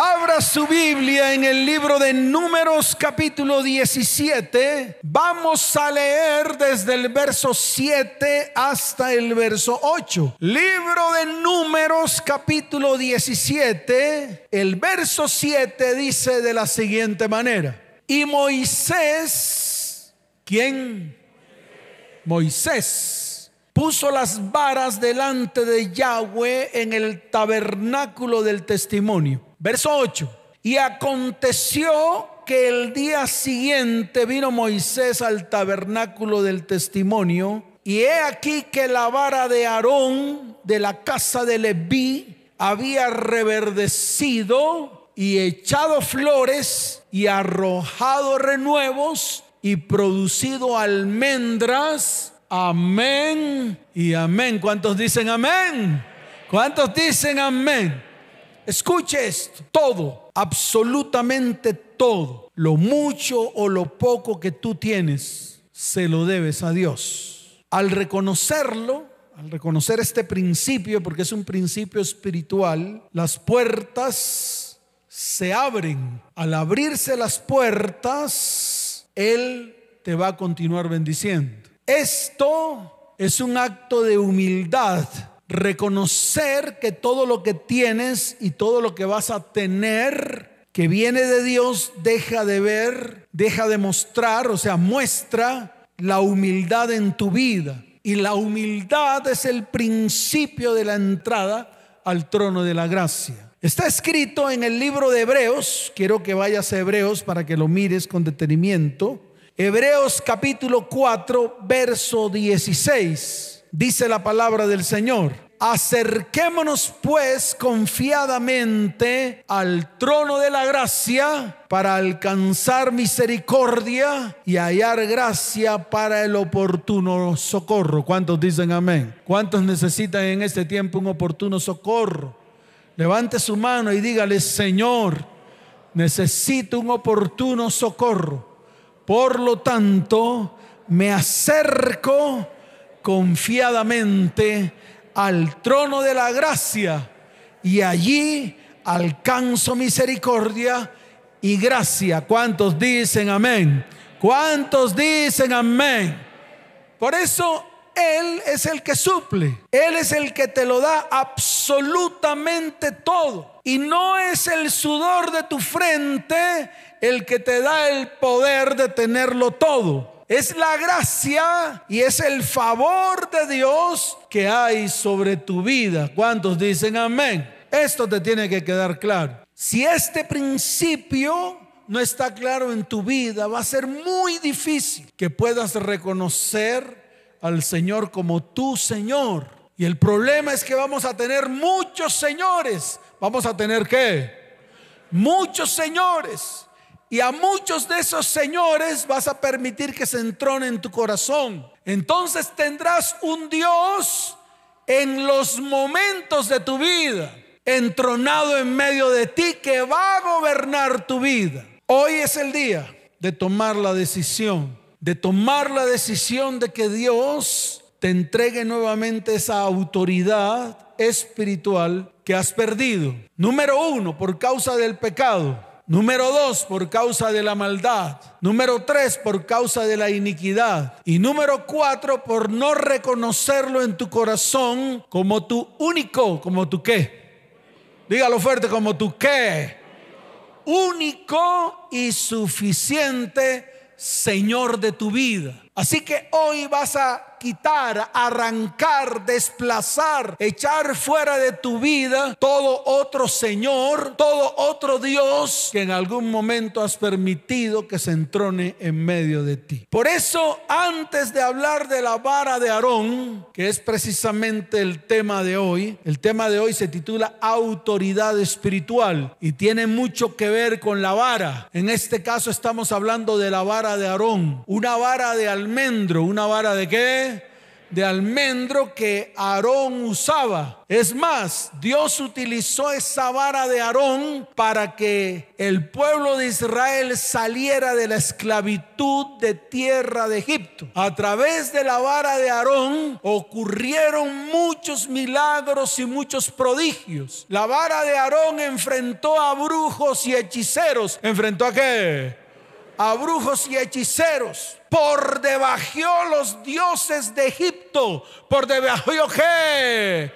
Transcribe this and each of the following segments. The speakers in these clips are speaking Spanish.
Abra su Biblia en el libro de Números capítulo 17. Vamos a leer desde el verso 7 hasta el verso 8. Libro de Números capítulo 17. El verso 7 dice de la siguiente manera. Y Moisés, ¿quién? Moisés puso las varas delante de Yahweh en el tabernáculo del testimonio Verso 8. Y aconteció que el día siguiente vino Moisés al tabernáculo del testimonio y he aquí que la vara de Aarón de la casa de Leví había reverdecido y echado flores y arrojado renuevos y producido almendras. Amén y amén. ¿Cuántos dicen amén? ¿Cuántos dicen amén? Escuche esto, todo, absolutamente todo, lo mucho o lo poco que tú tienes, se lo debes a Dios. Al reconocerlo, al reconocer este principio, porque es un principio espiritual, las puertas se abren. Al abrirse las puertas, Él te va a continuar bendiciendo. Esto es un acto de humildad reconocer que todo lo que tienes y todo lo que vas a tener que viene de Dios deja de ver, deja de mostrar, o sea, muestra la humildad en tu vida. Y la humildad es el principio de la entrada al trono de la gracia. Está escrito en el libro de Hebreos, quiero que vayas a Hebreos para que lo mires con detenimiento. Hebreos capítulo 4, verso 16 dice la palabra del Señor. Acerquémonos pues confiadamente al trono de la gracia para alcanzar misericordia y hallar gracia para el oportuno socorro. ¿Cuántos dicen amén? ¿Cuántos necesitan en este tiempo un oportuno socorro? Levante su mano y dígale, Señor, necesito un oportuno socorro. Por lo tanto, me acerco confiadamente al trono de la gracia y allí alcanzo misericordia y gracia. ¿Cuántos dicen amén? ¿Cuántos dicen amén? Por eso Él es el que suple. Él es el que te lo da absolutamente todo. Y no es el sudor de tu frente el que te da el poder de tenerlo todo es la gracia y es el favor de Dios que hay sobre tu vida. ¿Cuántos dicen amén? Esto te tiene que quedar claro. Si este principio no está claro en tu vida, va a ser muy difícil que puedas reconocer al Señor como tu Señor. Y el problema es que vamos a tener muchos señores. ¿Vamos a tener qué? Muchos señores. Y a muchos de esos señores vas a permitir que se entrone en tu corazón. Entonces tendrás un Dios en los momentos de tu vida, entronado en medio de ti, que va a gobernar tu vida. Hoy es el día de tomar la decisión, de tomar la decisión de que Dios te entregue nuevamente esa autoridad espiritual que has perdido. Número uno, por causa del pecado. Número dos, por causa de la maldad. Número tres, por causa de la iniquidad. Y número cuatro, por no reconocerlo en tu corazón como tu único, como tu qué. Dígalo fuerte, como tu qué. Único y suficiente Señor de tu vida. Así que hoy vas a quitar, arrancar, desplazar, echar fuera de tu vida todo otro Señor, todo otro Dios que en algún momento has permitido que se entrone en medio de ti. Por eso, antes de hablar de la vara de Aarón, que es precisamente el tema de hoy, el tema de hoy se titula autoridad espiritual y tiene mucho que ver con la vara. En este caso estamos hablando de la vara de Aarón, una vara de almendro, una vara de qué? De almendro que Aarón usaba. Es más, Dios utilizó esa vara de Aarón para que el pueblo de Israel saliera de la esclavitud de tierra de Egipto. A través de la vara de Aarón ocurrieron muchos milagros y muchos prodigios. La vara de Aarón enfrentó a brujos y hechiceros. ¿Enfrentó a qué? A brujos y hechiceros. Por debajo los dioses de Egipto. Por debajo qué?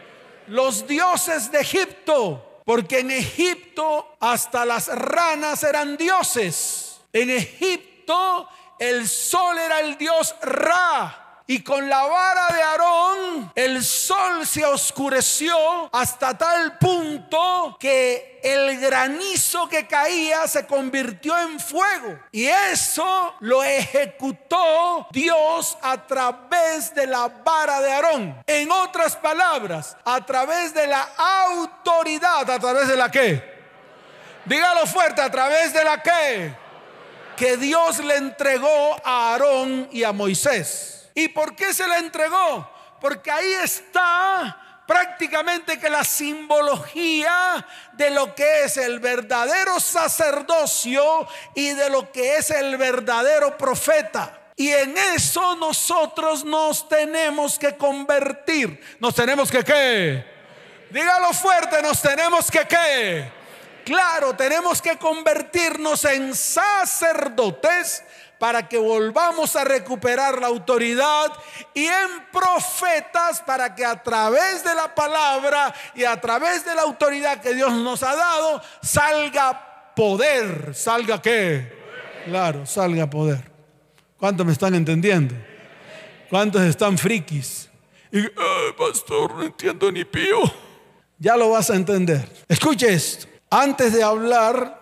Los dioses de Egipto. Porque en Egipto hasta las ranas eran dioses. En Egipto el sol era el dios Ra. Y con la vara de Aarón el sol se oscureció hasta tal punto que el granizo que caía se convirtió en fuego. Y eso lo ejecutó Dios a través de la vara de Aarón. En otras palabras, a través de la autoridad, a través de la que. Dígalo fuerte, a través de la que. Que Dios le entregó a Aarón y a Moisés. ¿Y por qué se la entregó? Porque ahí está prácticamente que la simbología de lo que es el verdadero sacerdocio y de lo que es el verdadero profeta. Y en eso nosotros nos tenemos que convertir. Nos tenemos que qué? Dígalo fuerte, nos tenemos que qué? Claro, tenemos que convertirnos en sacerdotes para que volvamos a recuperar la autoridad y en profetas para que a través de la palabra y a través de la autoridad que Dios nos ha dado salga poder. ¿Salga qué? Claro, salga poder. ¿Cuántos me están entendiendo? ¿Cuántos están frikis? Y, pastor, no entiendo ni pío. Ya lo vas a entender. Escuche esto. Antes de hablar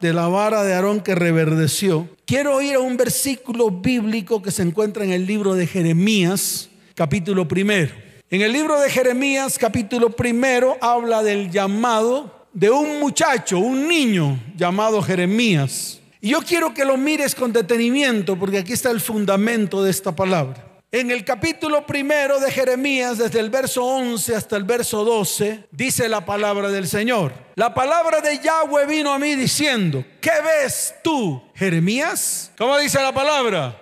de la vara de Aarón que reverdeció, quiero ir a un versículo bíblico que se encuentra en el libro de Jeremías, capítulo primero. En el libro de Jeremías, capítulo primero, habla del llamado de un muchacho, un niño llamado Jeremías. Y yo quiero que lo mires con detenimiento porque aquí está el fundamento de esta palabra. En el capítulo primero de Jeremías, desde el verso 11 hasta el verso 12, dice la palabra del Señor. La palabra de Yahweh vino a mí diciendo, ¿qué ves tú, Jeremías? ¿Cómo dice la palabra?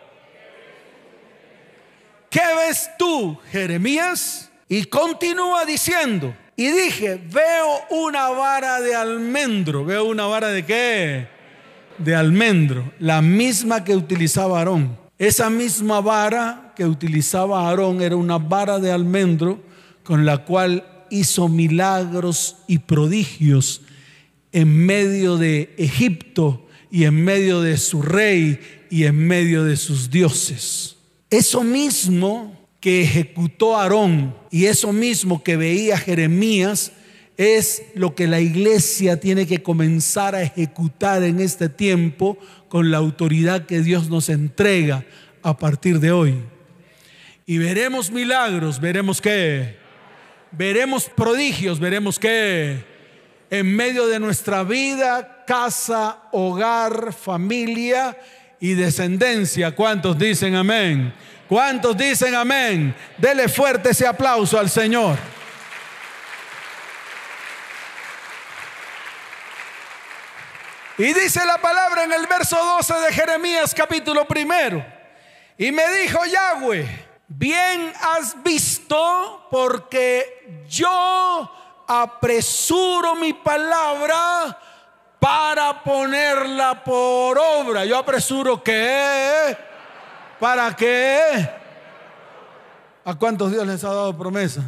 ¿Qué ves tú, Jeremías? Y continúa diciendo, y dije, veo una vara de almendro. ¿Veo una vara de qué? De almendro, la misma que utilizaba Aarón. Esa misma vara que utilizaba Aarón era una vara de almendro con la cual hizo milagros y prodigios en medio de Egipto y en medio de su rey y en medio de sus dioses. Eso mismo que ejecutó Aarón y eso mismo que veía Jeremías es lo que la iglesia tiene que comenzar a ejecutar en este tiempo con la autoridad que Dios nos entrega a partir de hoy. Y veremos milagros, veremos qué. Veremos prodigios, veremos qué. En medio de nuestra vida, casa, hogar, familia y descendencia. ¿Cuántos dicen amén? ¿Cuántos dicen amén? Dele fuerte ese aplauso al Señor. Y dice la palabra en el verso 12 de Jeremías capítulo primero. Y me dijo Yahweh, bien has visto porque yo apresuro mi palabra para ponerla por obra. Yo apresuro qué? ¿Para qué? ¿A cuántos Dios les ha dado promesa?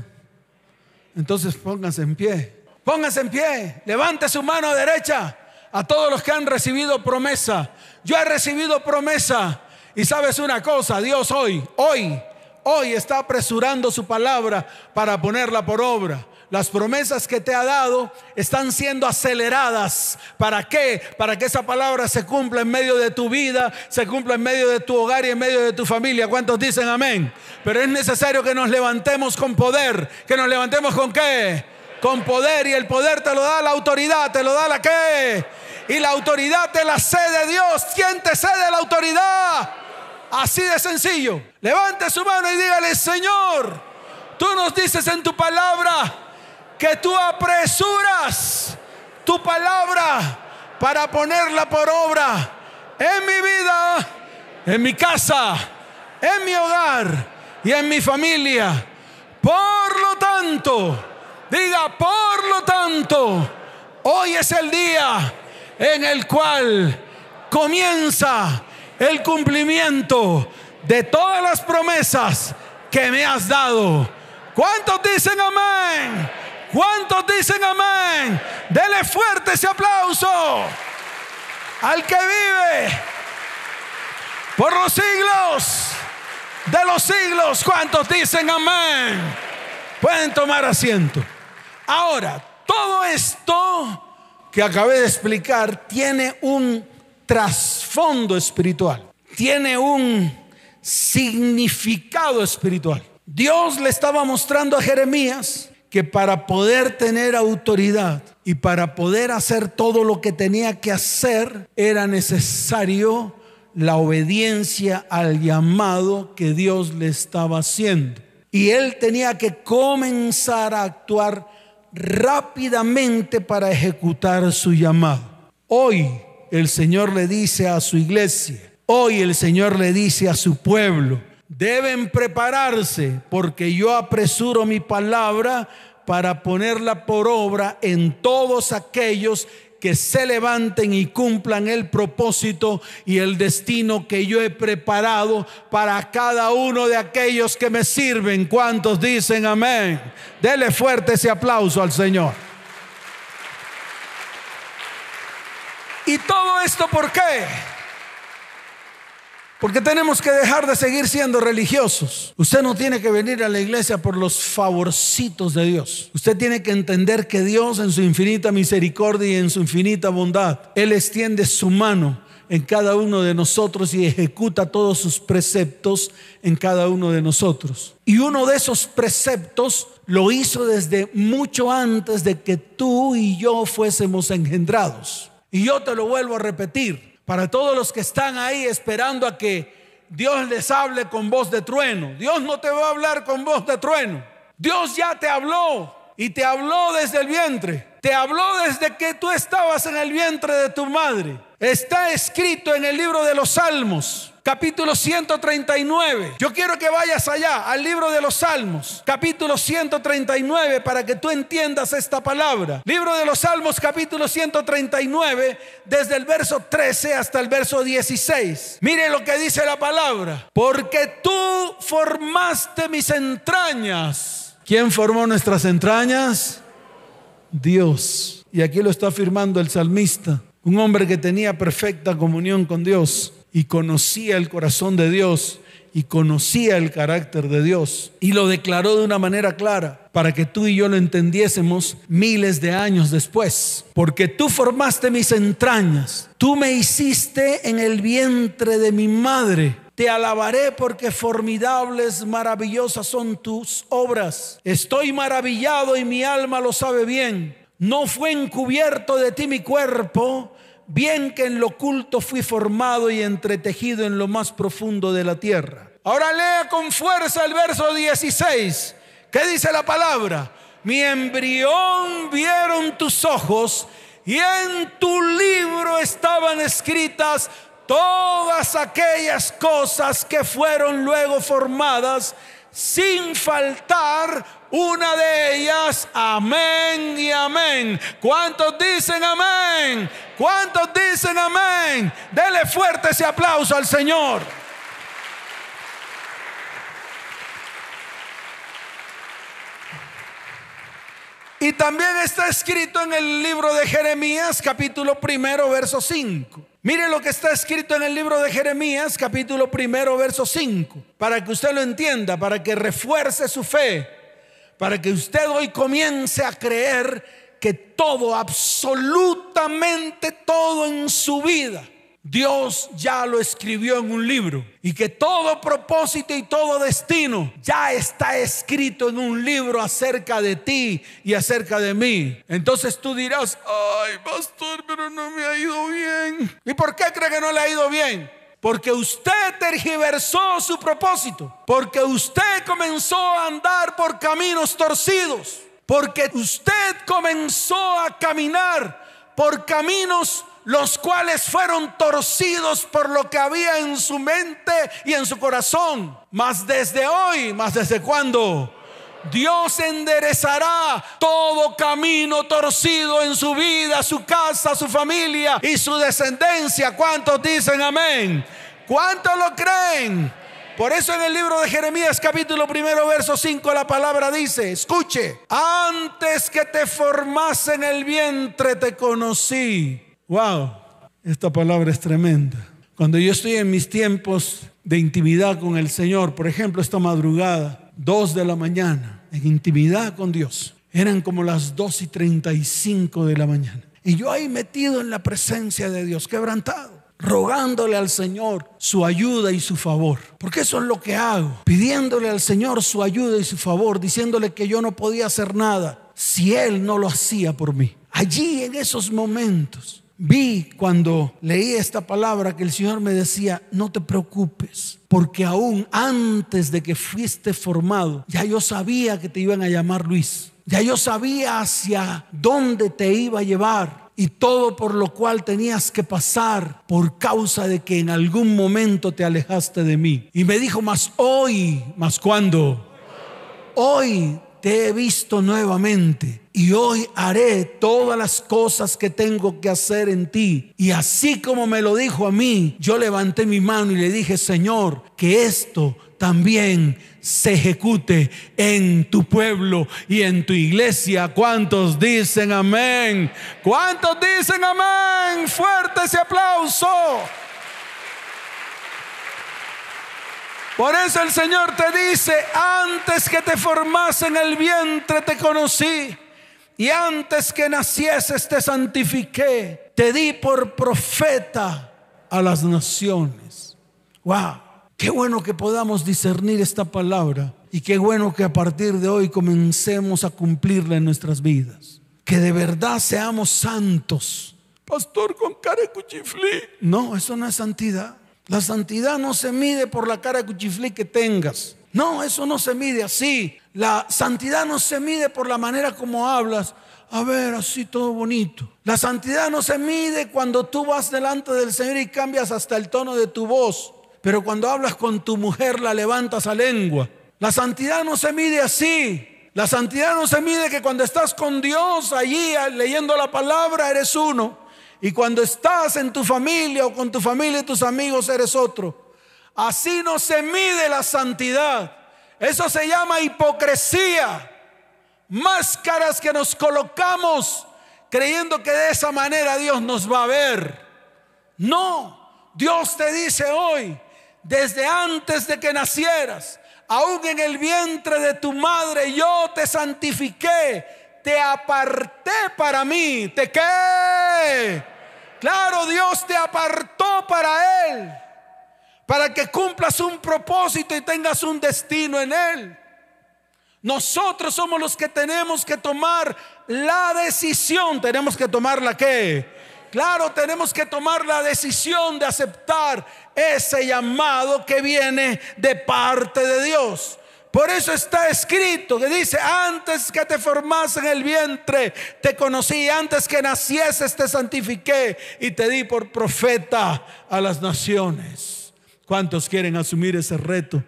Entonces pónganse en pie. Pónganse en pie. Levante su mano derecha a todos los que han recibido promesa. Yo he recibido promesa. Y sabes una cosa, Dios hoy, hoy hoy está apresurando su palabra para ponerla por obra. Las promesas que te ha dado están siendo aceleradas. ¿Para qué? Para que esa palabra se cumpla en medio de tu vida, se cumpla en medio de tu hogar y en medio de tu familia. ¿Cuántos dicen amén? Pero es necesario que nos levantemos con poder. ¿Que nos levantemos con qué? Con poder. Y el poder te lo da la autoridad, te lo da la qué. Y la autoridad te la cede Dios. ¿Quién te cede la autoridad? Así de sencillo. Levante su mano y dígale, Señor, tú nos dices en tu palabra que tú apresuras tu palabra para ponerla por obra en mi vida, en mi casa, en mi hogar y en mi familia. Por lo tanto, diga, por lo tanto, hoy es el día en el cual comienza el cumplimiento de todas las promesas que me has dado. ¿Cuántos dicen amén? ¿Cuántos dicen amén? Dele fuerte ese aplauso al que vive por los siglos de los siglos. ¿Cuántos dicen amén? Pueden tomar asiento. Ahora, todo esto que acabé de explicar tiene un trasfondo espiritual, tiene un significado espiritual. Dios le estaba mostrando a Jeremías que para poder tener autoridad y para poder hacer todo lo que tenía que hacer era necesario la obediencia al llamado que Dios le estaba haciendo. Y él tenía que comenzar a actuar rápidamente para ejecutar su llamado. Hoy el Señor le dice a su iglesia, hoy el Señor le dice a su pueblo, deben prepararse porque yo apresuro mi palabra para ponerla por obra en todos aquellos que se levanten y cumplan el propósito y el destino que yo he preparado para cada uno de aquellos que me sirven. ¿Cuántos dicen amén? Dele fuerte ese aplauso al Señor. ¿Y todo esto por qué? Porque tenemos que dejar de seguir siendo religiosos. Usted no tiene que venir a la iglesia por los favorcitos de Dios. Usted tiene que entender que Dios en su infinita misericordia y en su infinita bondad, Él extiende su mano en cada uno de nosotros y ejecuta todos sus preceptos en cada uno de nosotros. Y uno de esos preceptos lo hizo desde mucho antes de que tú y yo fuésemos engendrados. Y yo te lo vuelvo a repetir, para todos los que están ahí esperando a que Dios les hable con voz de trueno. Dios no te va a hablar con voz de trueno. Dios ya te habló y te habló desde el vientre. Te habló desde que tú estabas en el vientre de tu madre. Está escrito en el libro de los Salmos capítulo 139. Yo quiero que vayas allá al libro de los Salmos, capítulo 139, para que tú entiendas esta palabra. Libro de los Salmos, capítulo 139, desde el verso 13 hasta el verso 16. Mire lo que dice la palabra. Porque tú formaste mis entrañas. ¿Quién formó nuestras entrañas? Dios. Y aquí lo está afirmando el salmista, un hombre que tenía perfecta comunión con Dios y conocía el corazón de Dios y conocía el carácter de Dios y lo declaró de una manera clara para que tú y yo lo entendiésemos miles de años después. Porque tú formaste mis entrañas, tú me hiciste en el vientre de mi madre. Te alabaré porque formidables, maravillosas son tus obras. Estoy maravillado y mi alma lo sabe bien. No fue encubierto de ti mi cuerpo bien que en lo oculto fui formado y entretejido en lo más profundo de la tierra. Ahora lea con fuerza el verso 16. ¿Qué dice la palabra? Mi embrión vieron tus ojos y en tu libro estaban escritas todas aquellas cosas que fueron luego formadas sin faltar una de ellas. Amén y amén. ¿Cuántos dicen amén? ¿Cuántos dicen amén? Dele fuerte ese aplauso al Señor. Y también está escrito en el libro de Jeremías, capítulo primero, verso 5. Mire lo que está escrito en el libro de Jeremías, capítulo primero, verso 5, para que usted lo entienda, para que refuerce su fe, para que usted hoy comience a creer que todo, absolutamente todo en su vida, Dios ya lo escribió en un libro y que todo propósito y todo destino ya está escrito en un libro acerca de ti y acerca de mí. Entonces tú dirás, ay pastor, pero no me ha ido bien. ¿Y por qué cree que no le ha ido bien? Porque usted tergiversó su propósito. Porque usted comenzó a andar por caminos torcidos. Porque usted comenzó a caminar por caminos los cuales fueron torcidos por lo que había en su mente y en su corazón. Mas desde hoy, más desde cuándo? Dios enderezará todo camino torcido en su vida, su casa, su familia y su descendencia. ¿Cuántos dicen amén? ¿Cuántos lo creen? Por eso en el libro de Jeremías capítulo primero verso 5 la palabra dice, escuche, antes que te formase en el vientre te conocí. Wow, esta palabra es tremenda. Cuando yo estoy en mis tiempos de intimidad con el Señor, por ejemplo, esta madrugada, 2 de la mañana, en intimidad con Dios. Eran como las 2 y 35 de la mañana. Y yo ahí metido en la presencia de Dios, quebrantado, rogándole al Señor su ayuda y su favor. Porque eso es lo que hago, pidiéndole al Señor su ayuda y su favor, diciéndole que yo no podía hacer nada si Él no lo hacía por mí. Allí en esos momentos vi cuando leí esta palabra que el Señor me decía, no te preocupes, porque aún antes de que fuiste formado, ya yo sabía que te iban a llamar Luis. Ya yo sabía hacia dónde te iba a llevar y todo por lo cual tenías que pasar por causa de que en algún momento te alejaste de mí. Y me dijo, más hoy, más cuando, hoy te he visto nuevamente y hoy haré todas las cosas que tengo que hacer en ti. Y así como me lo dijo a mí, yo levanté mi mano y le dije, Señor, que esto también se ejecute en tu pueblo y en tu iglesia. ¿Cuántos dicen amén? ¿Cuántos dicen amén? Fuerte ese aplauso. Por eso el Señor te dice, antes que te formase en el vientre te conocí y antes que nacieses te santifiqué, te di por profeta a las naciones. Wow, qué bueno que podamos discernir esta palabra y qué bueno que a partir de hoy comencemos a cumplirla en nuestras vidas. Que de verdad seamos santos. Pastor con cara de cuchiflí. No, eso no es santidad. La santidad no se mide por la cara de cuchiflí que tengas. No, eso no se mide así. La santidad no se mide por la manera como hablas. A ver, así todo bonito. La santidad no se mide cuando tú vas delante del Señor y cambias hasta el tono de tu voz. Pero cuando hablas con tu mujer la levantas a lengua. La santidad no se mide así. La santidad no se mide que cuando estás con Dios allí leyendo la palabra eres uno. Y cuando estás en tu familia o con tu familia y tus amigos eres otro. Así no se mide la santidad. Eso se llama hipocresía. Máscaras que nos colocamos creyendo que de esa manera Dios nos va a ver. No, Dios te dice hoy, desde antes de que nacieras, aún en el vientre de tu madre, yo te santifiqué te aparté para mí. ¿Te qué? Claro, Dios te apartó para Él. Para que cumplas un propósito y tengas un destino en Él. Nosotros somos los que tenemos que tomar la decisión. Tenemos que tomar la qué? Claro, tenemos que tomar la decisión de aceptar ese llamado que viene de parte de Dios. Por eso está escrito que dice, antes que te formase en el vientre, te conocí, antes que nacieses te santifiqué y te di por profeta a las naciones. ¿Cuántos quieren asumir ese reto?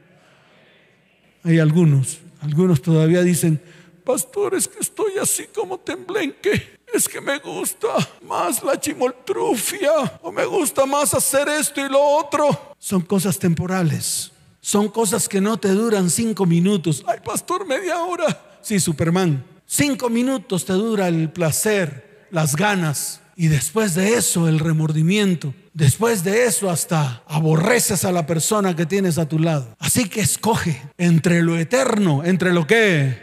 Hay algunos, algunos todavía dicen, pastor, es que estoy así como temblenque. Es que me gusta más la chimoltrufia o me gusta más hacer esto y lo otro. Son cosas temporales. Son cosas que no te duran cinco minutos. Ay, pastor, media hora. Sí, Superman. Cinco minutos te dura el placer, las ganas. Y después de eso, el remordimiento. Después de eso, hasta aborreces a la persona que tienes a tu lado. Así que escoge entre lo eterno, entre lo que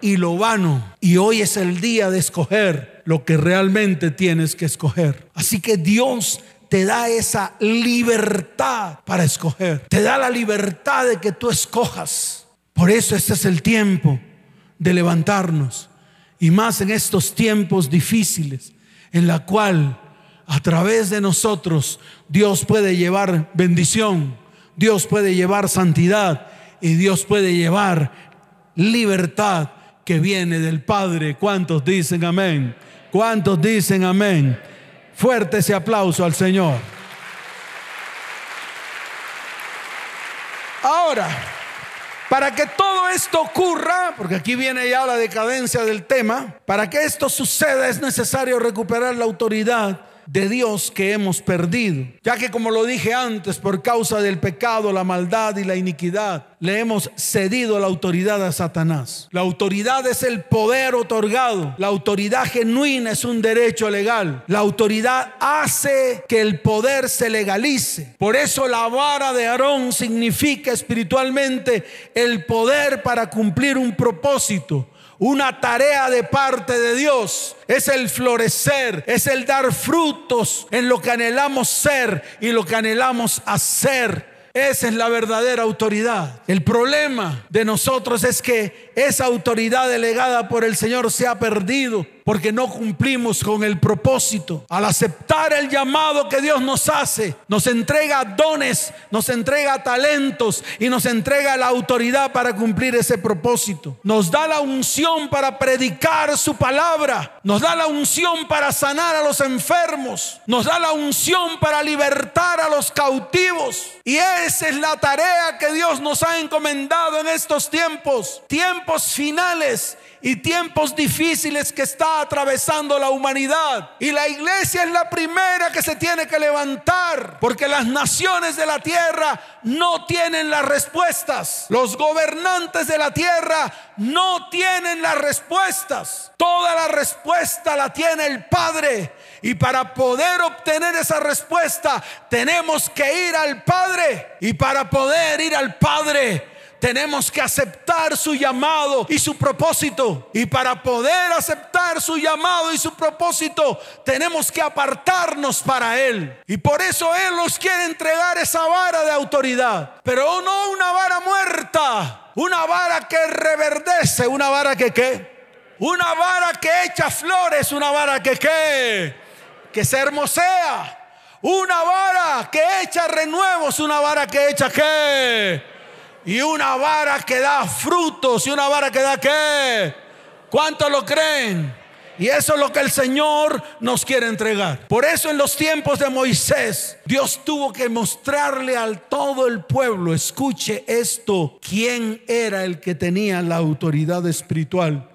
y lo vano. Y hoy es el día de escoger lo que realmente tienes que escoger. Así que Dios te da esa libertad para escoger. Te da la libertad de que tú escojas. Por eso este es el tiempo de levantarnos. Y más en estos tiempos difíciles en la cual a través de nosotros Dios puede llevar bendición, Dios puede llevar santidad y Dios puede llevar libertad que viene del Padre. ¿Cuántos dicen amén? ¿Cuántos dicen amén? Fuerte ese aplauso al Señor. Ahora, para que todo esto ocurra, porque aquí viene ya la decadencia del tema, para que esto suceda es necesario recuperar la autoridad de Dios que hemos perdido. Ya que como lo dije antes, por causa del pecado, la maldad y la iniquidad, le hemos cedido la autoridad a Satanás. La autoridad es el poder otorgado. La autoridad genuina es un derecho legal. La autoridad hace que el poder se legalice. Por eso la vara de Aarón significa espiritualmente el poder para cumplir un propósito una tarea de parte de Dios. Es el florecer, es el dar frutos en lo que anhelamos ser y lo que anhelamos hacer. Esa es la verdadera autoridad. El problema de nosotros es que esa autoridad delegada por el Señor se ha perdido porque no cumplimos con el propósito. Al aceptar el llamado que Dios nos hace, nos entrega dones, nos entrega talentos y nos entrega la autoridad para cumplir ese propósito. Nos da la unción para predicar su palabra, nos da la unción para sanar a los enfermos, nos da la unción para libertar a los cautivos. Y esa es la tarea que Dios nos ha encomendado en estos tiempos, tiempos finales y tiempos difíciles que está atravesando la humanidad. Y la iglesia es la primera que se tiene que levantar, porque las naciones de la tierra no tienen las respuestas. Los gobernantes de la tierra no tienen las respuestas. Toda la respuesta la tiene el Padre. Y para poder obtener esa respuesta tenemos que ir al Padre. Y para poder ir al Padre tenemos que aceptar su llamado y su propósito. Y para poder aceptar su llamado y su propósito, tenemos que apartarnos para Él. Y por eso Él nos quiere entregar esa vara de autoridad. Pero no una vara muerta, una vara que reverdece, una vara que qué. Una vara que echa flores, una vara que qué. Que se hermosea. Una vara que echa renuevos, una vara que echa qué y una vara que da frutos y una vara que da qué. ¿Cuántos lo creen? Y eso es lo que el Señor nos quiere entregar. Por eso en los tiempos de Moisés, Dios tuvo que mostrarle al todo el pueblo, escuche esto, quién era el que tenía la autoridad espiritual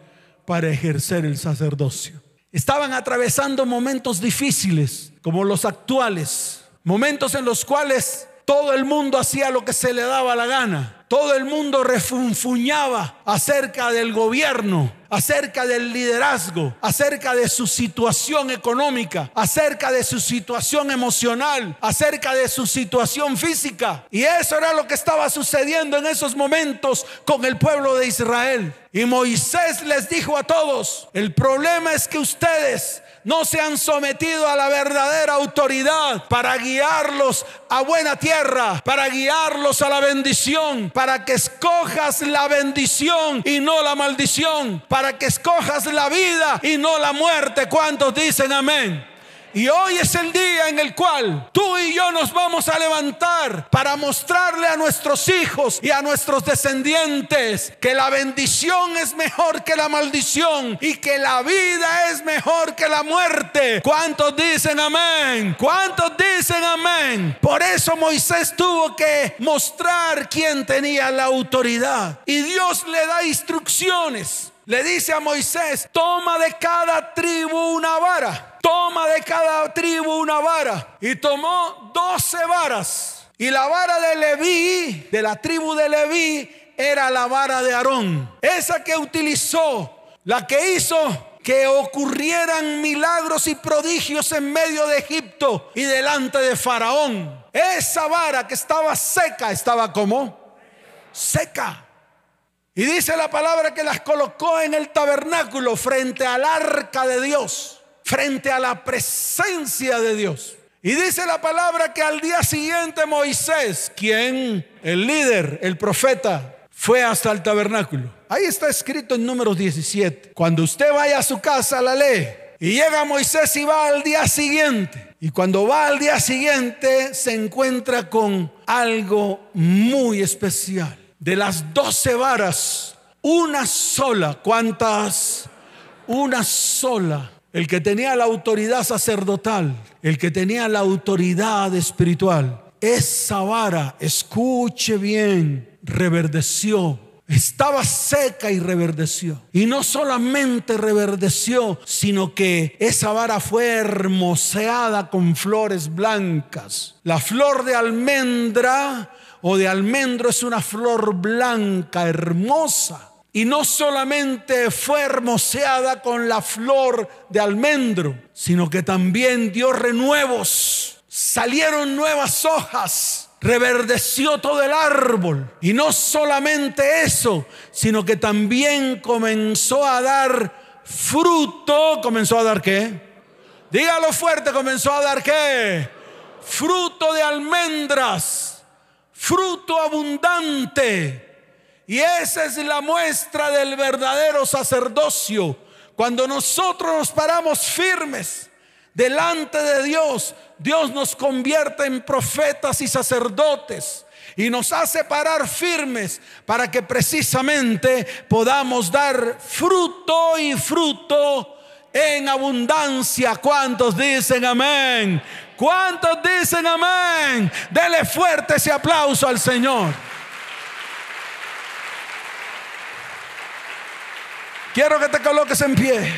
para ejercer el sacerdocio. Estaban atravesando momentos difíciles como los actuales, momentos en los cuales todo el mundo hacía lo que se le daba la gana todo el mundo refunfuñaba acerca del gobierno, acerca del liderazgo, acerca de su situación económica, acerca de su situación emocional, acerca de su situación física. Y eso era lo que estaba sucediendo en esos momentos con el pueblo de Israel. Y Moisés les dijo a todos, el problema es que ustedes no se han sometido a la verdadera autoridad para guiarlos a buena tierra, para guiarlos a la bendición, para que escojas la bendición y no la maldición, para que escojas la vida y no la muerte. ¿Cuántos dicen amén? Y hoy es el día en el cual tú y yo nos vamos a levantar para mostrarle a nuestros hijos y a nuestros descendientes que la bendición es mejor que la maldición y que la vida es mejor que la muerte. ¿Cuántos dicen amén? ¿Cuántos dicen amén? Por eso Moisés tuvo que mostrar quién tenía la autoridad. Y Dios le da instrucciones. Le dice a Moisés, toma de cada tribu una vara toma de cada tribu una vara. Y tomó doce varas. Y la vara de Leví, de la tribu de Leví, era la vara de Aarón. Esa que utilizó, la que hizo que ocurrieran milagros y prodigios en medio de Egipto y delante de Faraón. Esa vara que estaba seca, estaba como seca. Y dice la palabra que las colocó en el tabernáculo frente al arca de Dios frente a la presencia de Dios. Y dice la palabra que al día siguiente Moisés, quien, el líder, el profeta, fue hasta el tabernáculo. Ahí está escrito en números 17. Cuando usted vaya a su casa, la lee. Y llega Moisés y va al día siguiente. Y cuando va al día siguiente se encuentra con algo muy especial. De las doce varas, una sola. ¿Cuántas? Una sola. El que tenía la autoridad sacerdotal, el que tenía la autoridad espiritual, esa vara, escuche bien, reverdeció estaba seca y reverdeció. Y no solamente reverdeció, sino que esa vara fue hermoseada con flores blancas. La flor de almendra o de almendro es una flor blanca, hermosa. Y no solamente fue hermoseada con la flor de almendro, sino que también dio renuevos. Salieron nuevas hojas reverdeció todo el árbol. Y no solamente eso, sino que también comenzó a dar fruto. ¿Comenzó a dar qué? Dígalo fuerte, comenzó a dar qué? Fruto de almendras, fruto abundante. Y esa es la muestra del verdadero sacerdocio. Cuando nosotros nos paramos firmes delante de Dios, Dios nos convierte en profetas y sacerdotes y nos hace parar firmes para que precisamente podamos dar fruto y fruto en abundancia. ¿Cuántos dicen amén? ¿Cuántos dicen amén? Dele fuerte ese aplauso al Señor. Quiero que te coloques en pie,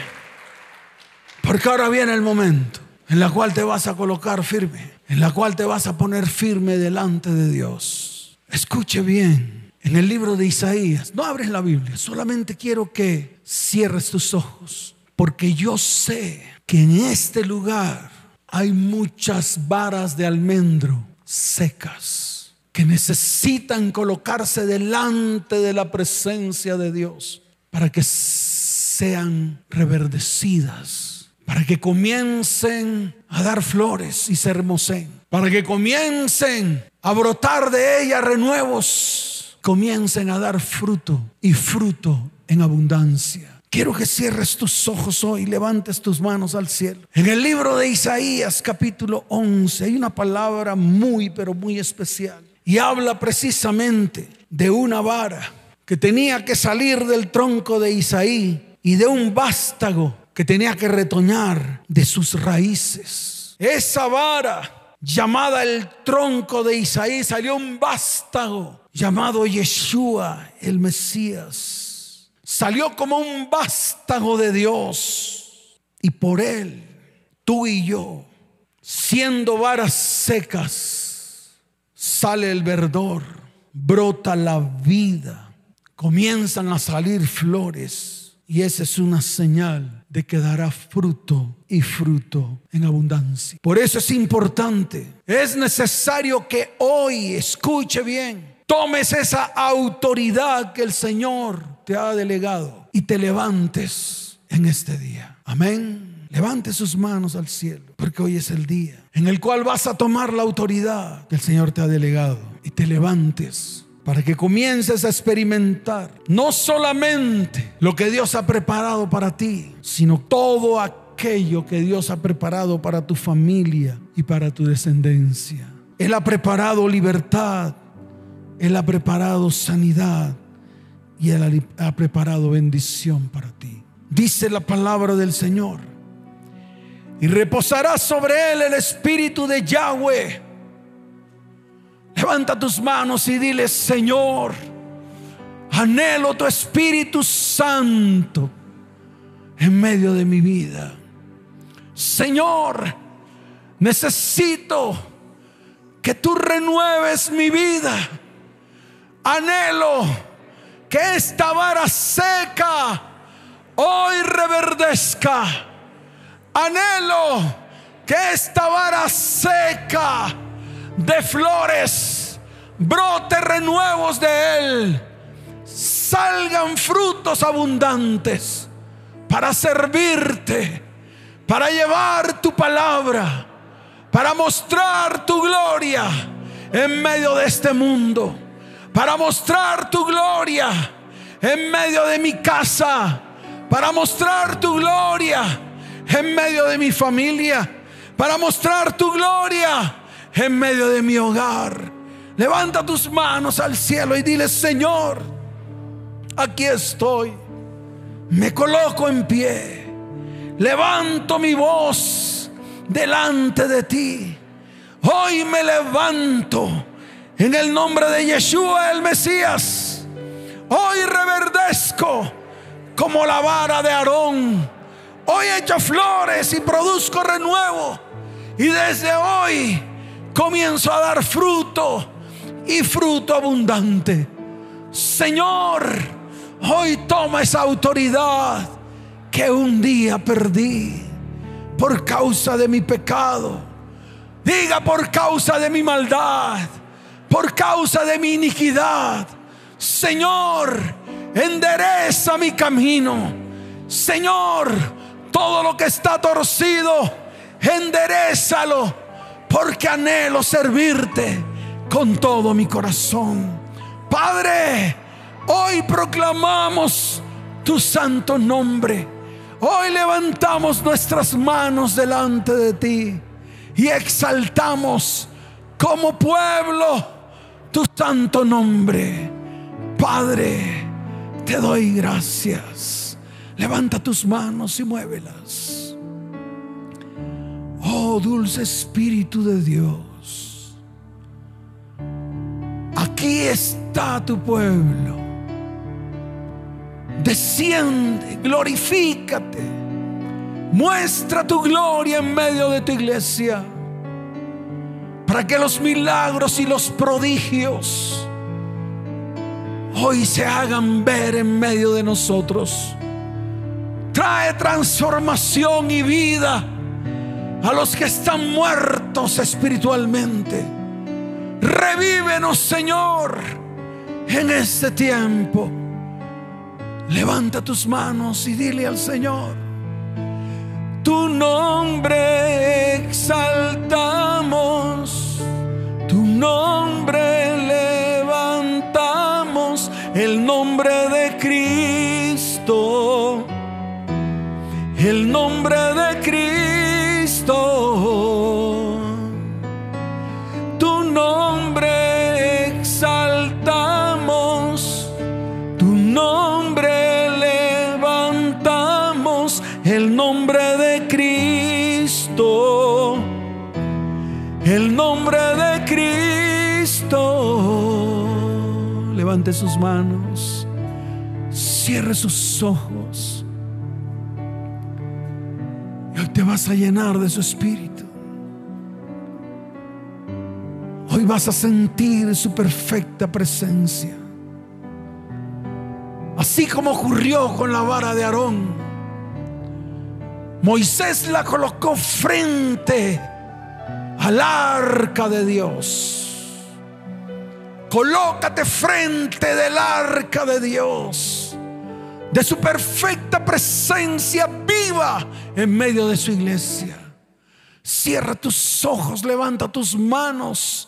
porque ahora viene el momento en la cual te vas a colocar firme, en la cual te vas a poner firme delante de Dios. Escuche bien, en el libro de Isaías, no abres la Biblia, solamente quiero que cierres tus ojos, porque yo sé que en este lugar hay muchas varas de almendro secas que necesitan colocarse delante de la presencia de Dios para que sean reverdecidas para que comiencen a dar flores y se para que comiencen a brotar de ella renuevos, comiencen a dar fruto y fruto en abundancia. Quiero que cierres tus ojos hoy, levantes tus manos al cielo. En el libro de Isaías capítulo 11 hay una palabra muy, pero muy especial. Y habla precisamente de una vara que tenía que salir del tronco de Isaí y de un vástago que tenía que retoñar de sus raíces. Esa vara llamada el tronco de Isaí salió un vástago llamado Yeshua, el Mesías. Salió como un vástago de Dios y por él, tú y yo, siendo varas secas, sale el verdor, brota la vida, comienzan a salir flores y esa es una señal de que dará fruto y fruto en abundancia. Por eso es importante, es necesario que hoy escuche bien, tomes esa autoridad que el Señor te ha delegado y te levantes en este día. Amén. Levante sus manos al cielo, porque hoy es el día en el cual vas a tomar la autoridad que el Señor te ha delegado y te levantes para que comiences a experimentar no solamente lo que Dios ha preparado para ti, sino todo aquello que Dios ha preparado para tu familia y para tu descendencia. Él ha preparado libertad, Él ha preparado sanidad y Él ha preparado bendición para ti. Dice la palabra del Señor. Y reposará sobre Él el espíritu de Yahweh Levanta tus manos y dile, Señor, anhelo tu Espíritu Santo en medio de mi vida. Señor, necesito que tú renueves mi vida. Anhelo que esta vara seca hoy reverdezca. Anhelo que esta vara seca de flores, brote renuevos de él, salgan frutos abundantes para servirte, para llevar tu palabra, para mostrar tu gloria en medio de este mundo, para mostrar tu gloria en medio de mi casa, para mostrar tu gloria en medio de mi familia, para mostrar tu gloria en medio de mi hogar. Levanta tus manos al cielo y dile, Señor, aquí estoy. Me coloco en pie. Levanto mi voz delante de ti. Hoy me levanto en el nombre de Yeshua el Mesías. Hoy reverdezco como la vara de Aarón. Hoy echo flores y produzco renuevo. Y desde hoy comienzo a dar fruto y fruto abundante. Señor, hoy toma esa autoridad que un día perdí por causa de mi pecado. Diga por causa de mi maldad, por causa de mi iniquidad. Señor, endereza mi camino. Señor, todo lo que está torcido, enderezalo, porque anhelo servirte con todo mi corazón. Padre, hoy proclamamos tu santo nombre. Hoy levantamos nuestras manos delante de ti y exaltamos como pueblo tu santo nombre. Padre, te doy gracias. Levanta tus manos y muévelas. Oh dulce Espíritu de Dios. Aquí está tu pueblo. Desciende, glorifícate. Muestra tu gloria en medio de tu iglesia. Para que los milagros y los prodigios hoy se hagan ver en medio de nosotros. Trae transformación y vida a los que están muertos espiritualmente. Revívenos, Señor, en este tiempo. Levanta tus manos y dile al Señor, tu nombre exaltamos, tu nombre levantamos, el nombre de Cristo, el nombre de Cristo. El nombre de Cristo. Levante sus manos, cierre sus ojos. Y hoy te vas a llenar de su espíritu. Hoy vas a sentir su perfecta presencia. Así como ocurrió con la vara de Aarón. Moisés la colocó frente al arca de Dios. Colócate frente del arca de Dios. De su perfecta presencia viva en medio de su iglesia. Cierra tus ojos, levanta tus manos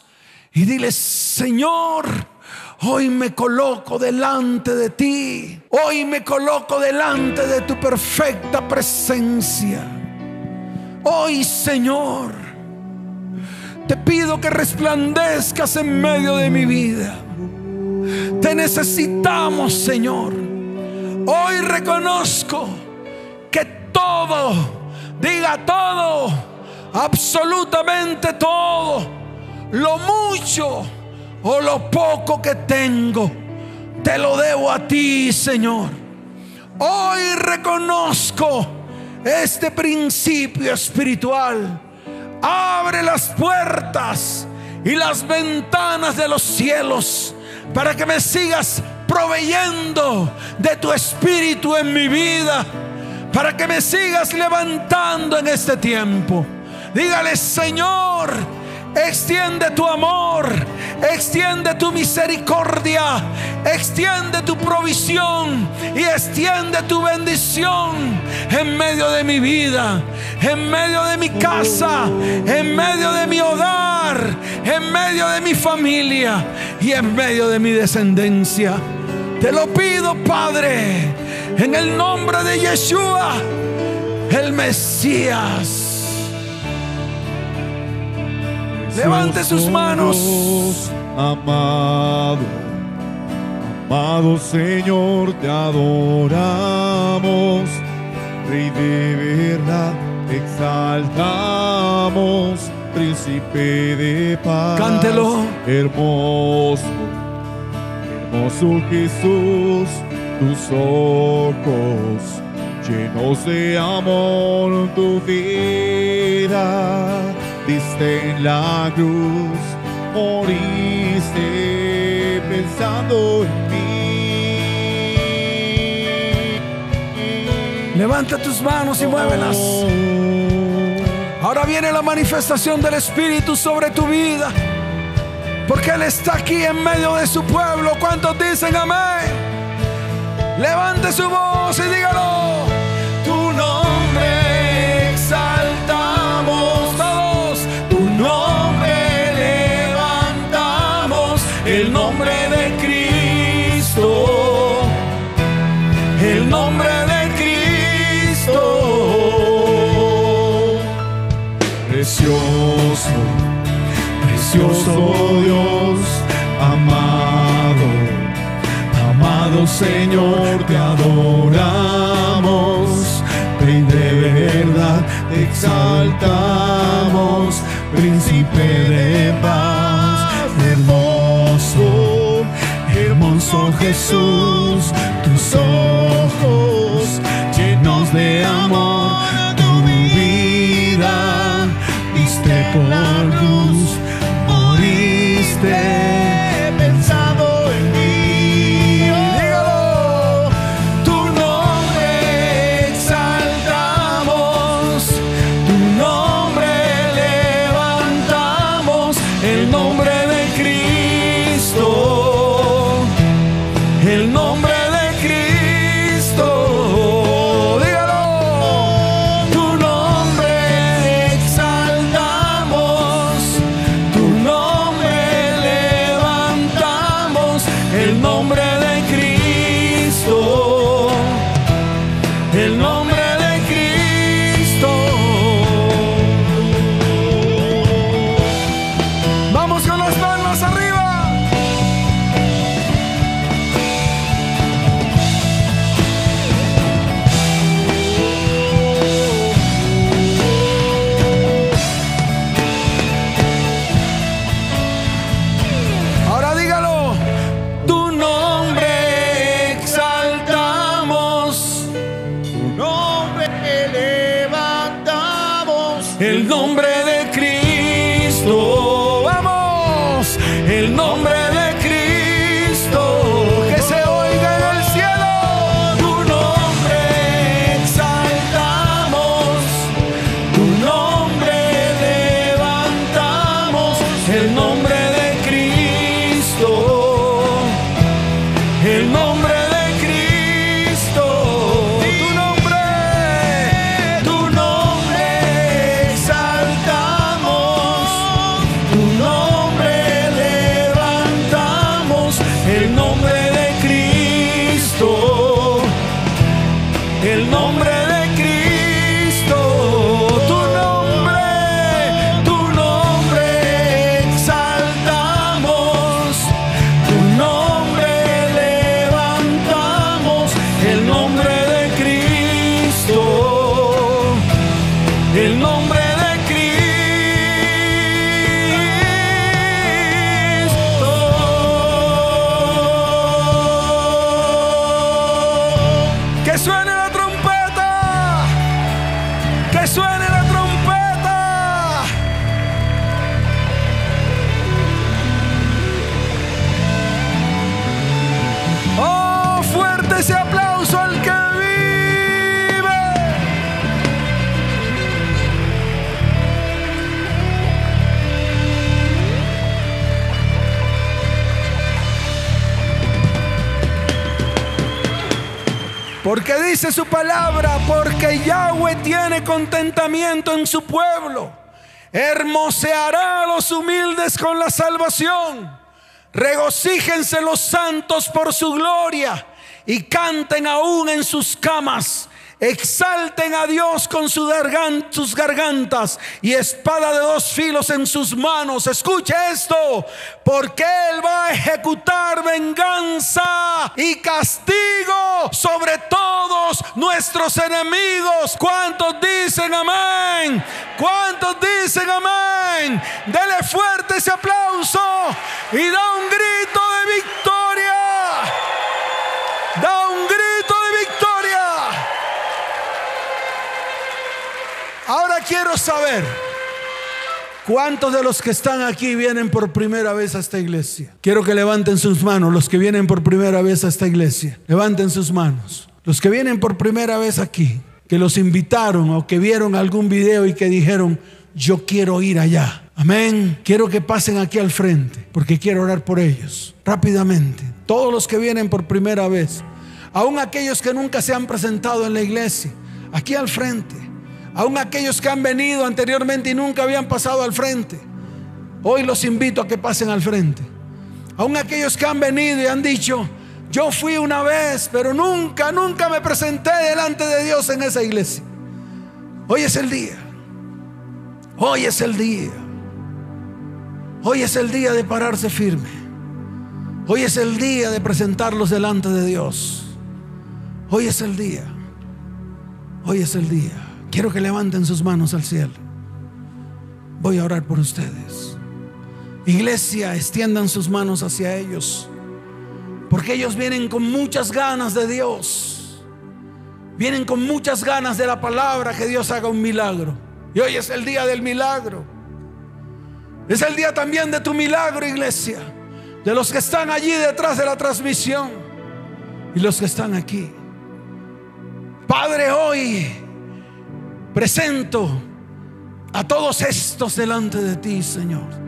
y dile, Señor, hoy me coloco delante de ti. Hoy me coloco delante de tu perfecta presencia. Hoy, Señor, te pido que resplandezcas en medio de mi vida. Te necesitamos, Señor. Hoy reconozco que todo, diga todo, absolutamente todo, lo mucho o lo poco que tengo, te lo debo a ti, Señor. Hoy reconozco este principio espiritual. Abre las puertas y las ventanas de los cielos para que me sigas proveyendo de tu espíritu en mi vida, para que me sigas levantando en este tiempo. Dígale, Señor, extiende tu amor, extiende tu misericordia, extiende tu provisión y extiende tu bendición en medio de mi vida, en medio de mi casa, en medio de mi hogar, en medio de mi familia y en medio de mi descendencia. Te lo pido, Padre, en el nombre de Yeshua, el Mesías. Levante sus manos. Amado, amado Señor, te adoramos. Rey de verdad, te exaltamos. Príncipe de paz. Cántelo. Hermoso, hermoso Jesús, tus ojos llenos de amor, tu vida diste en la cruz, moriste pensando en mí. Levanta tus manos y muévelas. Ahora viene la manifestación del Espíritu sobre tu vida. Porque Él está aquí en medio de su pueblo. ¿Cuántos dicen amén? Levante su voz y dígalo. Precioso Dios, amado, amado Señor, te adoramos, Rey de verdad, te exaltamos, Príncipe de paz, hermoso, hermoso Jesús, tus ojos llenos de amor, tu vida diste por la cruz, nombre de Cristo, porque Yahweh tiene contentamiento en su pueblo. Hermoseará a los humildes con la salvación. Regocíjense los santos por su gloria y canten aún en sus camas exalten a Dios con sus gargantas y espada de dos filos en sus manos. Escuche esto, porque Él va a ejecutar venganza y castigo sobre todos nuestros enemigos. ¿Cuántos dicen amén? ¿Cuántos dicen amén? Dele fuerte ese aplauso y da un grito de victoria. Da un grito de victoria. Quiero saber. ¿Cuántos de los que están aquí vienen por primera vez a esta iglesia? Quiero que levanten sus manos, los que vienen por primera vez a esta iglesia. Levanten sus manos. Los que vienen por primera vez aquí, que los invitaron o que vieron algún video y que dijeron, yo quiero ir allá. Amén. Quiero que pasen aquí al frente porque quiero orar por ellos. Rápidamente. Todos los que vienen por primera vez. Aún aquellos que nunca se han presentado en la iglesia. Aquí al frente. Aún aquellos que han venido anteriormente y nunca habían pasado al frente. Hoy los invito a que pasen al frente. Aún aquellos que han venido y han dicho, yo fui una vez, pero nunca, nunca me presenté delante de Dios en esa iglesia. Hoy es el día. Hoy es el día. Hoy es el día de pararse firme. Hoy es el día de presentarlos delante de Dios. Hoy es el día. Hoy es el día. Quiero que levanten sus manos al cielo. Voy a orar por ustedes. Iglesia, extiendan sus manos hacia ellos. Porque ellos vienen con muchas ganas de Dios. Vienen con muchas ganas de la palabra que Dios haga un milagro. Y hoy es el día del milagro. Es el día también de tu milagro, iglesia. De los que están allí detrás de la transmisión. Y los que están aquí. Padre, hoy presento a todos estos delante de ti, Señor.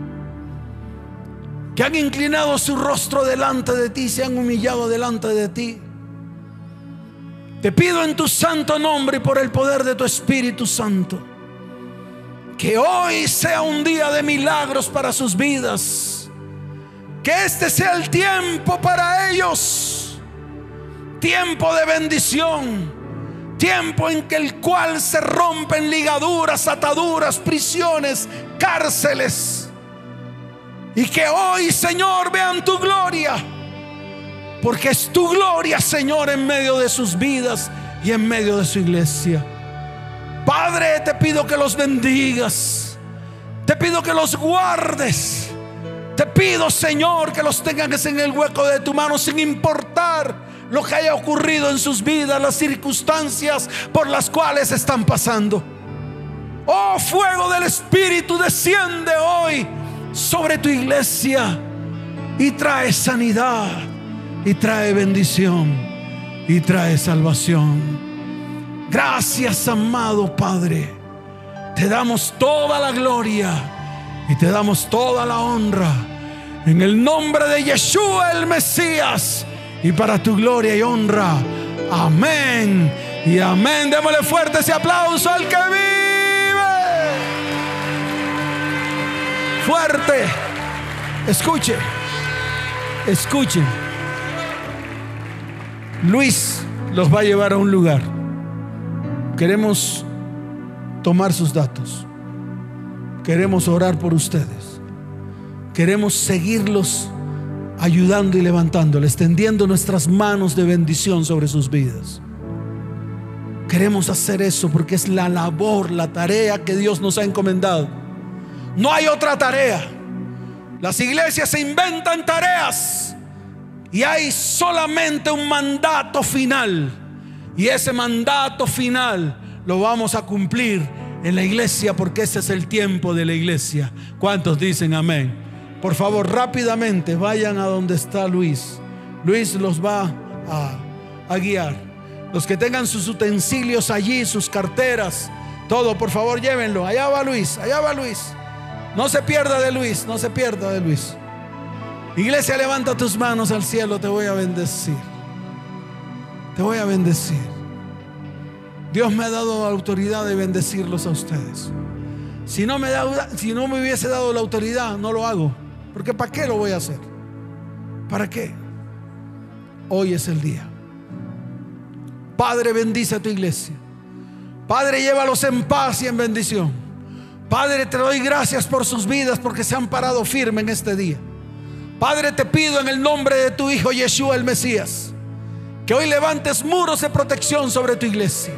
Que han inclinado su rostro delante de ti, se han humillado delante de ti. Te pido en tu santo nombre y por el poder de tu Espíritu Santo, que hoy sea un día de milagros para sus vidas. Que este sea el tiempo para ellos. Tiempo de bendición Tiempo en que el cual se rompen ligaduras, ataduras, prisiones, cárceles. Y que hoy, Señor, vean tu gloria. Porque es tu gloria, Señor, en medio de sus vidas y en medio de su iglesia. Padre, te pido que los bendigas. Te pido que los guardes. Te pido, Señor, que los tengas en el hueco de tu mano sin importar lo que haya ocurrido en sus vidas, las circunstancias por las cuales están pasando. Oh, fuego del Espíritu, desciende hoy sobre tu iglesia y trae sanidad, y trae bendición, y trae salvación. Gracias, amado Padre. Te damos toda la gloria y te damos toda la honra. En el nombre de Yeshua el Mesías y para tu gloria y honra. Amén y amén. Démosle fuerte ese aplauso al que vive. Fuerte. Escuche. Escuchen. Luis los va a llevar a un lugar. Queremos tomar sus datos. Queremos orar por ustedes. Queremos seguirlos ayudando y levantándole, extendiendo nuestras manos de bendición sobre sus vidas. Queremos hacer eso porque es la labor, la tarea que Dios nos ha encomendado. No hay otra tarea. Las iglesias se inventan tareas y hay solamente un mandato final. Y ese mandato final lo vamos a cumplir en la iglesia porque ese es el tiempo de la iglesia. ¿Cuántos dicen amén? Por favor, rápidamente vayan a donde está Luis. Luis los va a, guiar. Los que tengan sus utensilios allí, sus carteras, todo, por favor, llévenlo. Allá va Luis, allá va Luis. No se pierda de Luis, no se pierda de Luis. Iglesia, levanta tus manos al cielo, te voy a bendecir. Te voy a bendecir. Dios me ha dado la autoridad de bendecirlos a ustedes. Si no me, da, si no me hubiese dado la autoridad, no lo hago. Porque ¿para qué lo voy a hacer? ¿Para qué? Hoy es el día. Padre, bendice a tu iglesia. Padre, llévalos en paz y en bendición. Padre, te doy gracias por sus vidas porque se han parado firme en este día. Padre, te pido en el nombre de tu Hijo Yeshua el Mesías, que hoy levantes muros de protección sobre tu iglesia,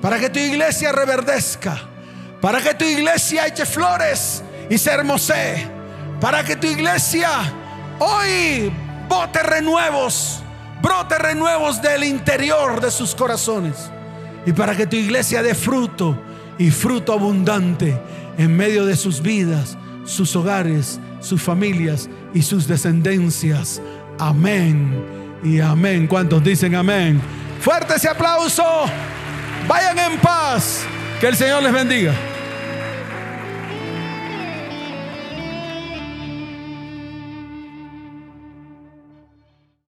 para que tu iglesia reverdezca, para que tu iglesia eche flores y se hermosee, para que tu iglesia hoy bote renuevos, brote renuevos del interior de sus corazones, y para que tu iglesia dé fruto y fruto abundante en medio de sus vidas, sus hogares, sus familias y sus descendencias. Amén y amén. ¿Cuántos dicen amén? Fuerte ese aplauso. Vayan en paz. Que el Señor les bendiga.